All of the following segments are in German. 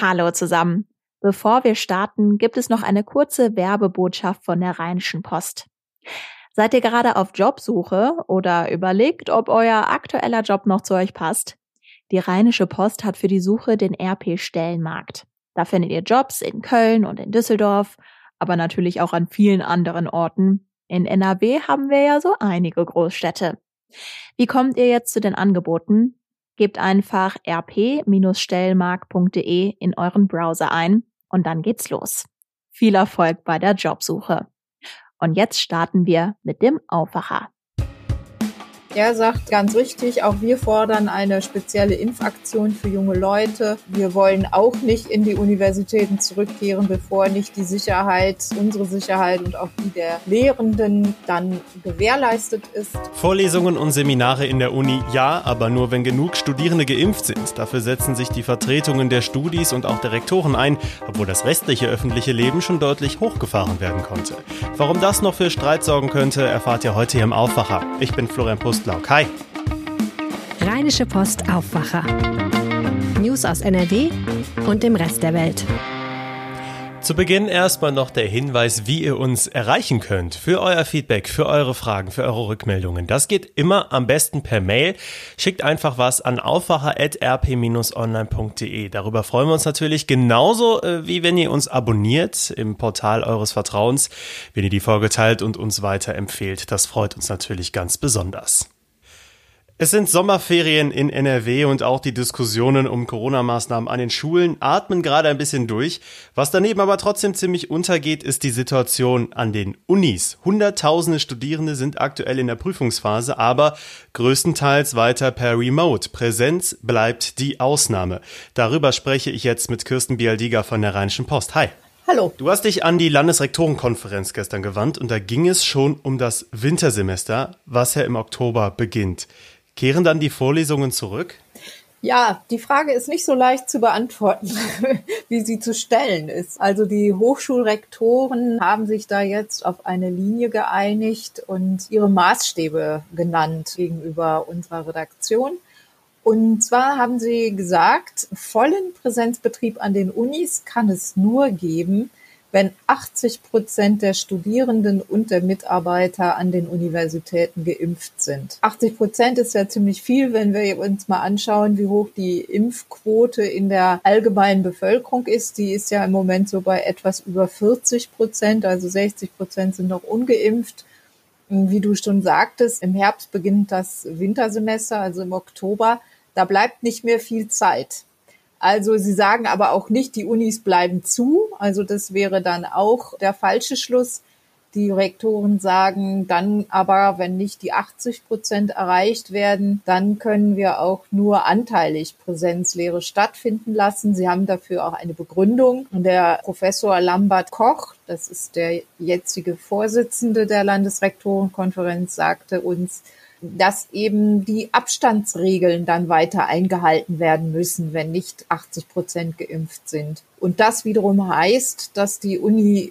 Hallo zusammen. Bevor wir starten, gibt es noch eine kurze Werbebotschaft von der Rheinischen Post. Seid ihr gerade auf Jobsuche oder überlegt, ob euer aktueller Job noch zu euch passt? Die Rheinische Post hat für die Suche den RP-Stellenmarkt. Da findet ihr Jobs in Köln und in Düsseldorf, aber natürlich auch an vielen anderen Orten. In NRW haben wir ja so einige Großstädte. Wie kommt ihr jetzt zu den Angeboten? Gebt einfach rp-stellmark.de in euren Browser ein und dann geht's los. Viel Erfolg bei der Jobsuche. Und jetzt starten wir mit dem Aufwacher. Er sagt ganz richtig, auch wir fordern eine spezielle Impfaktion für junge Leute. Wir wollen auch nicht in die Universitäten zurückkehren, bevor nicht die Sicherheit, unsere Sicherheit und auch die der Lehrenden dann gewährleistet ist. Vorlesungen und Seminare in der Uni ja, aber nur wenn genug Studierende geimpft sind. Dafür setzen sich die Vertretungen der Studis und auch der Rektoren ein, obwohl das restliche öffentliche Leben schon deutlich hochgefahren werden konnte. Warum das noch für Streit sorgen könnte, erfahrt ihr heute hier im Aufwacher. Ich bin Florian Pust Postlauk. Hi. Rheinische Post Aufwacher. News aus NRW und dem Rest der Welt. Zu Beginn erstmal noch der Hinweis, wie ihr uns erreichen könnt. Für euer Feedback, für eure Fragen, für eure Rückmeldungen. Das geht immer am besten per Mail. Schickt einfach was an aufwacher.rp-online.de. Darüber freuen wir uns natürlich genauso, äh, wie wenn ihr uns abonniert im Portal eures Vertrauens, wenn ihr die Folge teilt und uns weiterempfehlt. Das freut uns natürlich ganz besonders. Es sind Sommerferien in NRW und auch die Diskussionen um Corona-Maßnahmen an den Schulen atmen gerade ein bisschen durch. Was daneben aber trotzdem ziemlich untergeht, ist die Situation an den Unis. Hunderttausende Studierende sind aktuell in der Prüfungsphase, aber größtenteils weiter per Remote. Präsenz bleibt die Ausnahme. Darüber spreche ich jetzt mit Kirsten Bialdiger von der Rheinischen Post. Hi. Hallo. Du hast dich an die Landesrektorenkonferenz gestern gewandt und da ging es schon um das Wintersemester, was ja im Oktober beginnt. Kehren dann die Vorlesungen zurück? Ja, die Frage ist nicht so leicht zu beantworten, wie sie zu stellen ist. Also die Hochschulrektoren haben sich da jetzt auf eine Linie geeinigt und ihre Maßstäbe genannt gegenüber unserer Redaktion. Und zwar haben sie gesagt, vollen Präsenzbetrieb an den Unis kann es nur geben, wenn 80 Prozent der Studierenden und der Mitarbeiter an den Universitäten geimpft sind. 80 Prozent ist ja ziemlich viel, wenn wir uns mal anschauen, wie hoch die Impfquote in der allgemeinen Bevölkerung ist. Die ist ja im Moment so bei etwas über 40 Prozent, also 60 Prozent sind noch ungeimpft. Wie du schon sagtest, im Herbst beginnt das Wintersemester, also im Oktober. Da bleibt nicht mehr viel Zeit. Also sie sagen aber auch nicht, die Unis bleiben zu. Also das wäre dann auch der falsche Schluss. Die Rektoren sagen dann aber, wenn nicht die 80 Prozent erreicht werden, dann können wir auch nur anteilig Präsenzlehre stattfinden lassen. Sie haben dafür auch eine Begründung. Und der Professor Lambert Koch, das ist der jetzige Vorsitzende der Landesrektorenkonferenz, sagte uns, dass eben die Abstandsregeln dann weiter eingehalten werden müssen, wenn nicht 80 Prozent geimpft sind. Und das wiederum heißt, dass die Uni,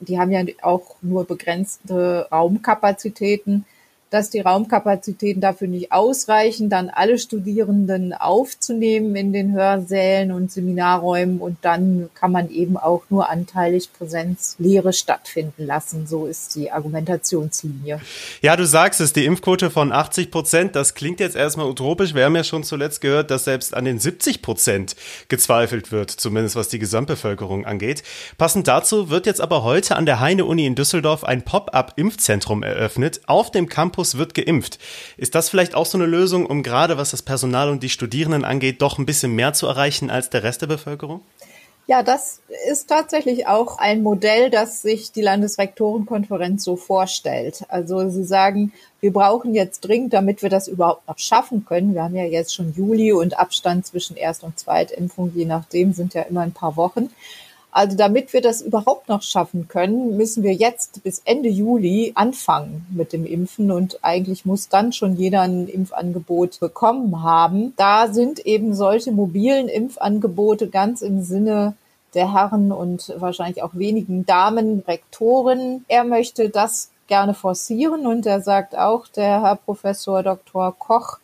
die haben ja auch nur begrenzte Raumkapazitäten, dass die Raumkapazitäten dafür nicht ausreichen, dann alle Studierenden aufzunehmen in den Hörsälen und Seminarräumen und dann kann man eben auch nur anteilig Präsenzlehre stattfinden lassen. So ist die Argumentationslinie. Ja, du sagst es, die Impfquote von 80 Prozent, das klingt jetzt erstmal utopisch. Wir haben ja schon zuletzt gehört, dass selbst an den 70 Prozent gezweifelt wird, zumindest was die Gesamtbevölkerung angeht. Passend dazu wird jetzt aber heute an der Heine-Uni in Düsseldorf ein Pop-up-Impfzentrum eröffnet auf dem Campus Campus wird geimpft. Ist das vielleicht auch so eine Lösung, um gerade was das Personal und die Studierenden angeht, doch ein bisschen mehr zu erreichen als der Rest der Bevölkerung? Ja, das ist tatsächlich auch ein Modell, das sich die Landesrektorenkonferenz so vorstellt. Also sie sagen, wir brauchen jetzt dringend, damit wir das überhaupt noch schaffen können. Wir haben ja jetzt schon Juli und Abstand zwischen Erst- und Zweitimpfung, je nachdem, sind ja immer ein paar Wochen. Also damit wir das überhaupt noch schaffen können, müssen wir jetzt bis Ende Juli anfangen mit dem Impfen und eigentlich muss dann schon jeder ein Impfangebot bekommen haben. Da sind eben solche mobilen Impfangebote ganz im Sinne der Herren und wahrscheinlich auch wenigen Damen Rektoren. Er möchte das gerne forcieren und er sagt auch, der Herr Professor Dr. Koch,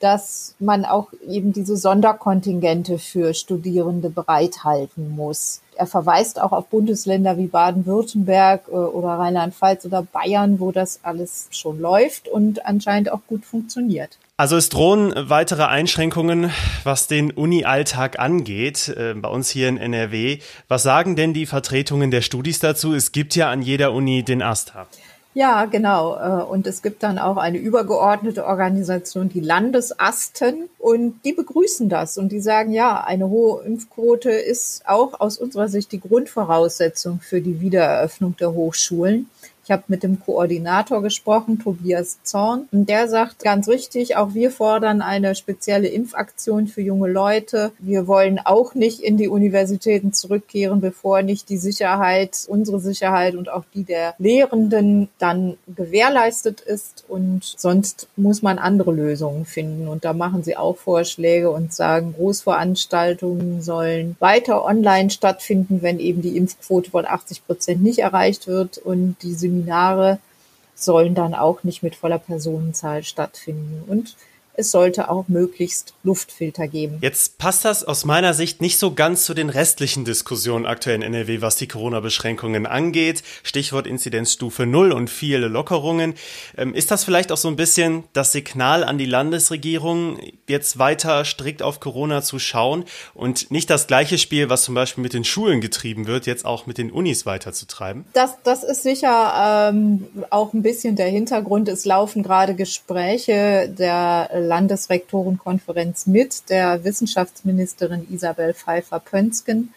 dass man auch eben diese Sonderkontingente für Studierende bereithalten muss. Er verweist auch auf Bundesländer wie Baden-Württemberg äh, oder Rheinland-Pfalz oder Bayern, wo das alles schon läuft und anscheinend auch gut funktioniert. Also es drohen weitere Einschränkungen, was den Uni-Alltag angeht, äh, bei uns hier in NRW. Was sagen denn die Vertretungen der Studis dazu? Es gibt ja an jeder Uni den AStA. Ja, genau. Äh, und es gibt dann auch eine übergeordnete Organisation, die Landesasten, und die begrüßen das und die sagen, ja, eine hohe Impfquote ist auch aus unserer Sicht die Grundvoraussetzung für die Wiedereröffnung der Hochschulen. Ich habe mit dem Koordinator gesprochen, Tobias Zorn, und der sagt ganz richtig, auch wir fordern eine spezielle Impfaktion für junge Leute. Wir wollen auch nicht in die Universitäten zurückkehren, bevor nicht die Sicherheit, unsere Sicherheit und auch die der Lehrenden dann gewährleistet ist. Und sonst muss man andere Lösungen finden. Und da machen sie auch Vorschläge und sagen, Großveranstaltungen sollen weiter online stattfinden, wenn eben die Impfquote von 80 Prozent nicht erreicht wird und die Seminare sollen dann auch nicht mit voller Personenzahl stattfinden. Und es sollte auch möglichst Luftfilter geben. Jetzt passt das aus meiner Sicht nicht so ganz zu den restlichen Diskussionen aktuell in NRW, was die Corona-Beschränkungen angeht. Stichwort Inzidenzstufe Null und viele Lockerungen. Ähm, ist das vielleicht auch so ein bisschen das Signal an die Landesregierung, jetzt weiter strikt auf Corona zu schauen und nicht das gleiche Spiel, was zum Beispiel mit den Schulen getrieben wird, jetzt auch mit den Unis weiterzutreiben? Das, das ist sicher ähm, auch ein bisschen der Hintergrund. Es laufen gerade Gespräche der Landesrektorenkonferenz mit der Wissenschaftsministerin Isabel Pfeiffer-Pönsken.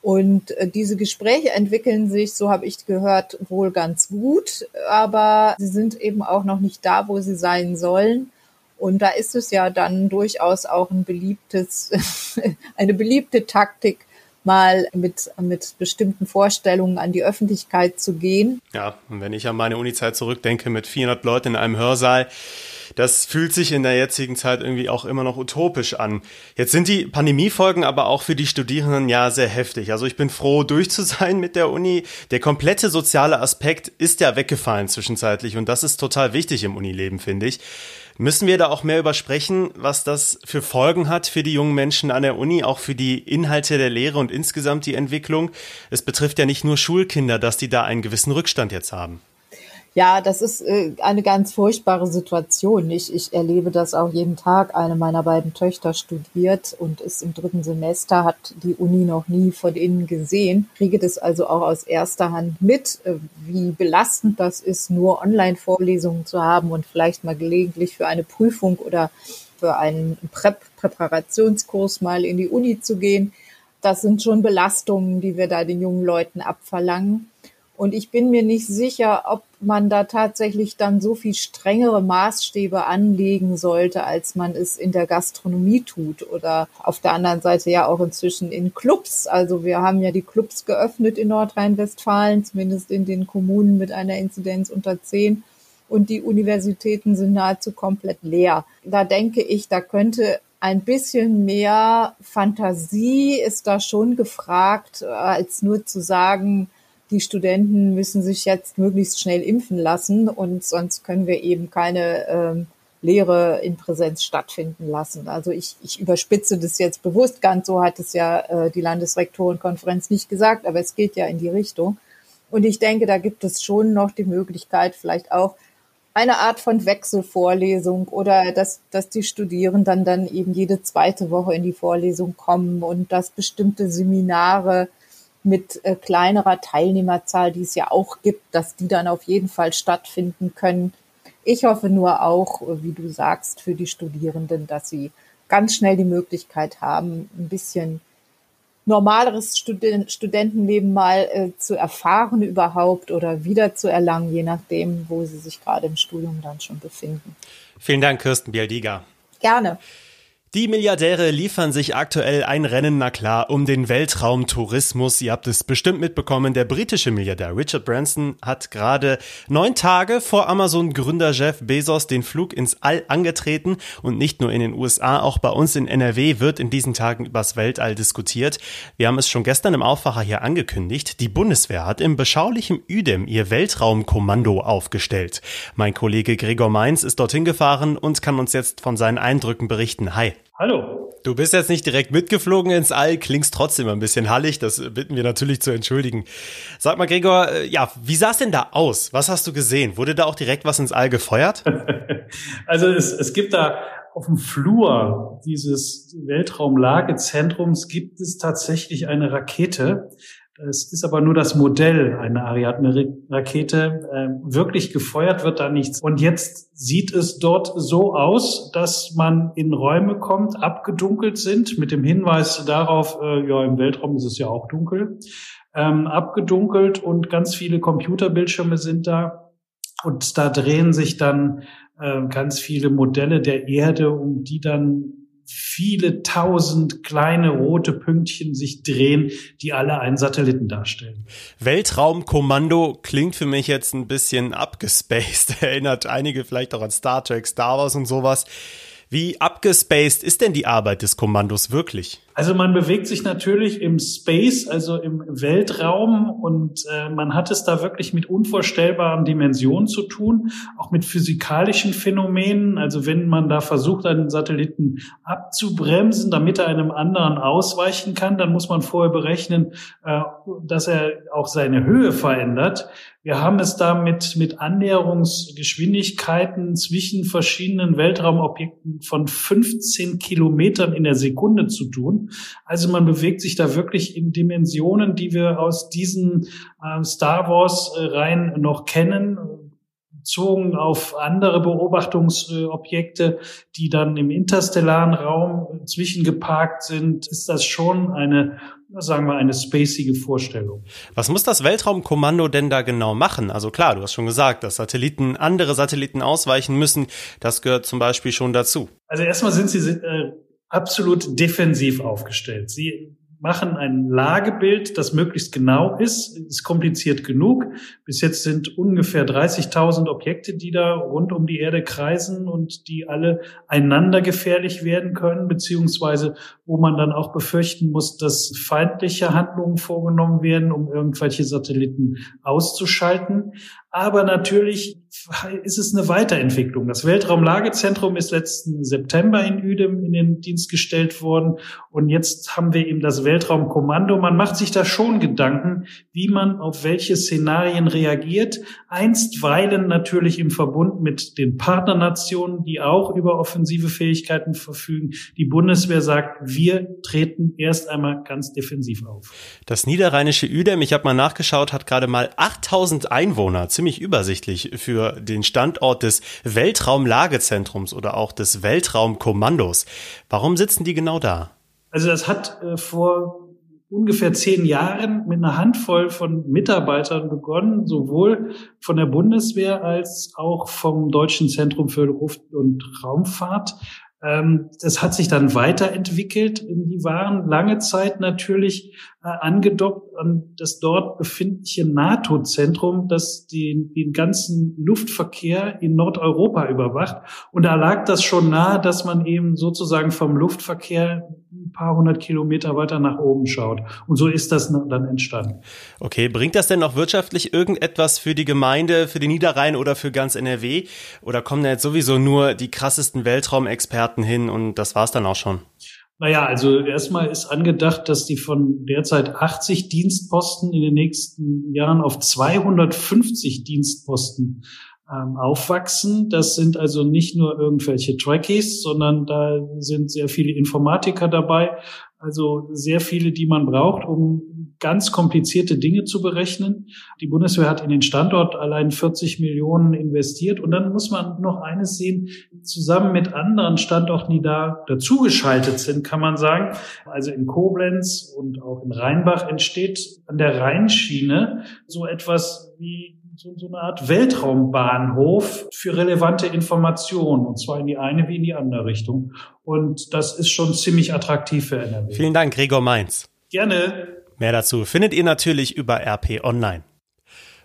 Und äh, diese Gespräche entwickeln sich, so habe ich gehört, wohl ganz gut, aber sie sind eben auch noch nicht da, wo sie sein sollen. Und da ist es ja dann durchaus auch ein beliebtes, eine beliebte Taktik, mal mit, mit bestimmten Vorstellungen an die Öffentlichkeit zu gehen. Ja, und wenn ich an meine Unizeit zurückdenke mit 400 Leuten in einem Hörsaal, das fühlt sich in der jetzigen Zeit irgendwie auch immer noch utopisch an. Jetzt sind die Pandemiefolgen aber auch für die Studierenden ja sehr heftig. Also ich bin froh, durch zu sein mit der Uni. Der komplette soziale Aspekt ist ja weggefallen zwischenzeitlich und das ist total wichtig im Unileben, finde ich. Müssen wir da auch mehr übersprechen, was das für Folgen hat für die jungen Menschen an der Uni, auch für die Inhalte der Lehre und insgesamt die Entwicklung? Es betrifft ja nicht nur Schulkinder, dass die da einen gewissen Rückstand jetzt haben. Ja, das ist äh, eine ganz furchtbare Situation. Ich, ich erlebe das auch jeden Tag. Eine meiner beiden Töchter studiert und ist im dritten Semester, hat die Uni noch nie von innen gesehen, kriege das also auch aus erster Hand mit, äh, wie belastend das ist, nur Online-Vorlesungen zu haben und vielleicht mal gelegentlich für eine Prüfung oder für einen Präparationskurs mal in die Uni zu gehen. Das sind schon Belastungen, die wir da den jungen Leuten abverlangen. Und ich bin mir nicht sicher, ob man da tatsächlich dann so viel strengere Maßstäbe anlegen sollte, als man es in der Gastronomie tut oder auf der anderen Seite ja auch inzwischen in Clubs. Also wir haben ja die Clubs geöffnet in Nordrhein-Westfalen, zumindest in den Kommunen mit einer Inzidenz unter zehn. Und die Universitäten sind nahezu komplett leer. Da denke ich, da könnte ein bisschen mehr Fantasie ist da schon gefragt, als nur zu sagen, die Studenten müssen sich jetzt möglichst schnell impfen lassen und sonst können wir eben keine ähm, Lehre in Präsenz stattfinden lassen. Also ich, ich überspitze das jetzt bewusst, ganz so hat es ja äh, die Landesrektorenkonferenz nicht gesagt, aber es geht ja in die Richtung. Und ich denke, da gibt es schon noch die Möglichkeit, vielleicht auch eine Art von Wechselvorlesung oder dass, dass die Studierenden dann eben jede zweite Woche in die Vorlesung kommen und dass bestimmte Seminare mit äh, kleinerer Teilnehmerzahl, die es ja auch gibt, dass die dann auf jeden Fall stattfinden können. Ich hoffe nur auch, äh, wie du sagst, für die Studierenden, dass sie ganz schnell die Möglichkeit haben, ein bisschen normaleres Studen Studentenleben mal äh, zu erfahren überhaupt oder wieder zu erlangen, je nachdem, wo sie sich gerade im Studium dann schon befinden. Vielen Dank, Kirsten Bialdiga. Gerne. Die Milliardäre liefern sich aktuell ein Rennen, na klar, um den Weltraumtourismus. Ihr habt es bestimmt mitbekommen. Der britische Milliardär Richard Branson hat gerade neun Tage vor Amazon-Gründer Jeff Bezos den Flug ins All angetreten. Und nicht nur in den USA, auch bei uns in NRW wird in diesen Tagen übers Weltall diskutiert. Wir haben es schon gestern im Aufwacher hier angekündigt. Die Bundeswehr hat im beschaulichen Üdem ihr Weltraumkommando aufgestellt. Mein Kollege Gregor Mainz ist dorthin gefahren und kann uns jetzt von seinen Eindrücken berichten. Hi. Hallo. Du bist jetzt nicht direkt mitgeflogen ins All, klingst trotzdem ein bisschen hallig, das bitten wir natürlich zu entschuldigen. Sag mal, Gregor, äh, ja, wie sah es denn da aus? Was hast du gesehen? Wurde da auch direkt was ins All gefeuert? also es, es gibt da auf dem Flur dieses Weltraumlagezentrums gibt es tatsächlich eine Rakete, es ist aber nur das Modell einer Ariadne-Rakete. Äh, wirklich gefeuert wird da nichts. Und jetzt sieht es dort so aus, dass man in Räume kommt, abgedunkelt sind, mit dem Hinweis darauf, äh, ja, im Weltraum ist es ja auch dunkel, ähm, abgedunkelt und ganz viele Computerbildschirme sind da. Und da drehen sich dann äh, ganz viele Modelle der Erde, um die dann viele tausend kleine rote Pünktchen sich drehen, die alle einen Satelliten darstellen. Weltraumkommando klingt für mich jetzt ein bisschen abgespaced. Erinnert einige vielleicht auch an Star Trek, Star Wars und sowas. Wie abgespaced ist denn die Arbeit des Kommandos wirklich? Also man bewegt sich natürlich im Space, also im Weltraum und äh, man hat es da wirklich mit unvorstellbaren Dimensionen zu tun, auch mit physikalischen Phänomenen. Also wenn man da versucht, einen Satelliten abzubremsen, damit er einem anderen ausweichen kann, dann muss man vorher berechnen, äh, dass er auch seine Höhe verändert. Wir haben es da mit, mit Annäherungsgeschwindigkeiten zwischen verschiedenen Weltraumobjekten von 15 Kilometern in der Sekunde zu tun. Also man bewegt sich da wirklich in Dimensionen, die wir aus diesen äh, Star Wars äh, Reihen noch kennen bezogen auf andere Beobachtungsobjekte, die dann im interstellaren Raum zwischengeparkt sind, ist das schon eine, sagen wir, eine spacige Vorstellung. Was muss das Weltraumkommando denn da genau machen? Also klar, du hast schon gesagt, dass Satelliten, andere Satelliten ausweichen müssen. Das gehört zum Beispiel schon dazu. Also erstmal sind sie äh, absolut defensiv aufgestellt. Sie machen ein Lagebild, das möglichst genau ist, ist kompliziert genug. Bis jetzt sind ungefähr 30.000 Objekte, die da rund um die Erde kreisen und die alle einander gefährlich werden können, beziehungsweise wo man dann auch befürchten muss, dass feindliche Handlungen vorgenommen werden, um irgendwelche Satelliten auszuschalten. Aber natürlich ist es eine Weiterentwicklung. Das Weltraumlagezentrum ist letzten September in Udem in den Dienst gestellt worden. Und jetzt haben wir eben das Weltraumkommando. Man macht sich da schon Gedanken, wie man auf welche Szenarien reagiert. Einstweilen natürlich im Verbund mit den Partnernationen, die auch über offensive Fähigkeiten verfügen. Die Bundeswehr sagt, wir treten erst einmal ganz defensiv auf. Das niederrheinische Udem, ich habe mal nachgeschaut, hat gerade mal 8000 Einwohner ziemlich übersichtlich für den Standort des Weltraumlagezentrums oder auch des Weltraumkommandos. Warum sitzen die genau da? Also das hat äh, vor ungefähr zehn Jahren mit einer Handvoll von Mitarbeitern begonnen, sowohl von der Bundeswehr als auch vom Deutschen Zentrum für Luft- und Raumfahrt. Ähm, das hat sich dann weiterentwickelt. Die waren lange Zeit natürlich angedockt an das dort befindliche NATO-Zentrum, das den, den ganzen Luftverkehr in Nordeuropa überwacht. Und da lag das schon nahe, dass man eben sozusagen vom Luftverkehr ein paar hundert Kilometer weiter nach oben schaut. Und so ist das dann entstanden. Okay, bringt das denn noch wirtschaftlich irgendetwas für die Gemeinde, für den Niederrhein oder für ganz NRW? Oder kommen da jetzt sowieso nur die krassesten Weltraumexperten hin und das war's dann auch schon? Naja, also erstmal ist angedacht, dass die von derzeit 80 Dienstposten in den nächsten Jahren auf 250 Dienstposten ähm, aufwachsen. Das sind also nicht nur irgendwelche Trackies, sondern da sind sehr viele Informatiker dabei, also sehr viele, die man braucht, um ganz komplizierte Dinge zu berechnen. Die Bundeswehr hat in den Standort allein 40 Millionen investiert. Und dann muss man noch eines sehen, zusammen mit anderen Standorten, die da dazugeschaltet sind, kann man sagen. Also in Koblenz und auch in Rheinbach entsteht an der Rheinschiene so etwas wie so, so eine Art Weltraumbahnhof für relevante Informationen, und zwar in die eine wie in die andere Richtung. Und das ist schon ziemlich attraktiv für NRW. Vielen Dank, Gregor Mainz. Gerne. Mehr dazu findet ihr natürlich über RP Online.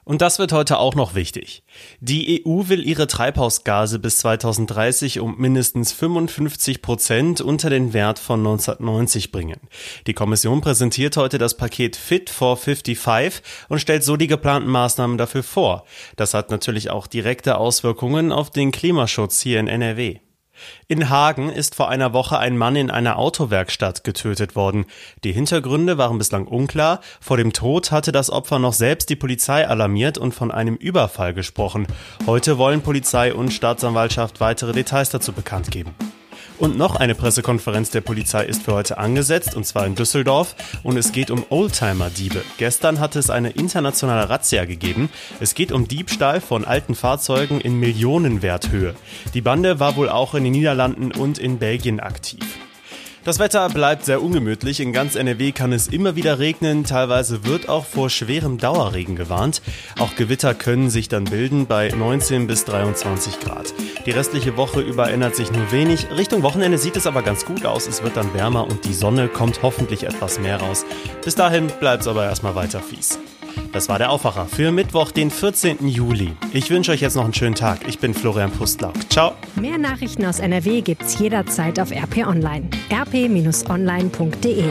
Und das wird heute auch noch wichtig. Die EU will ihre Treibhausgase bis 2030 um mindestens 55 Prozent unter den Wert von 1990 bringen. Die Kommission präsentiert heute das Paket Fit for 55 und stellt so die geplanten Maßnahmen dafür vor. Das hat natürlich auch direkte Auswirkungen auf den Klimaschutz hier in NRW. In Hagen ist vor einer Woche ein Mann in einer Autowerkstatt getötet worden. Die Hintergründe waren bislang unklar. Vor dem Tod hatte das Opfer noch selbst die Polizei alarmiert und von einem Überfall gesprochen. Heute wollen Polizei und Staatsanwaltschaft weitere Details dazu bekannt geben. Und noch eine Pressekonferenz der Polizei ist für heute angesetzt, und zwar in Düsseldorf. Und es geht um Oldtimer-Diebe. Gestern hat es eine internationale Razzia gegeben. Es geht um Diebstahl von alten Fahrzeugen in Millionenwerthöhe. Die Bande war wohl auch in den Niederlanden und in Belgien aktiv. Das Wetter bleibt sehr ungemütlich. In ganz NRW kann es immer wieder regnen. Teilweise wird auch vor schwerem Dauerregen gewarnt. Auch Gewitter können sich dann bilden bei 19 bis 23 Grad. Die restliche Woche über ändert sich nur wenig. Richtung Wochenende sieht es aber ganz gut aus. Es wird dann wärmer und die Sonne kommt hoffentlich etwas mehr raus. Bis dahin bleibt es aber erstmal weiter fies. Das war der Aufwacher für Mittwoch, den 14. Juli. Ich wünsche euch jetzt noch einen schönen Tag. Ich bin Florian Pustlauk. Ciao. Mehr Nachrichten aus NRW gibt's jederzeit auf RP Online. rp-online.de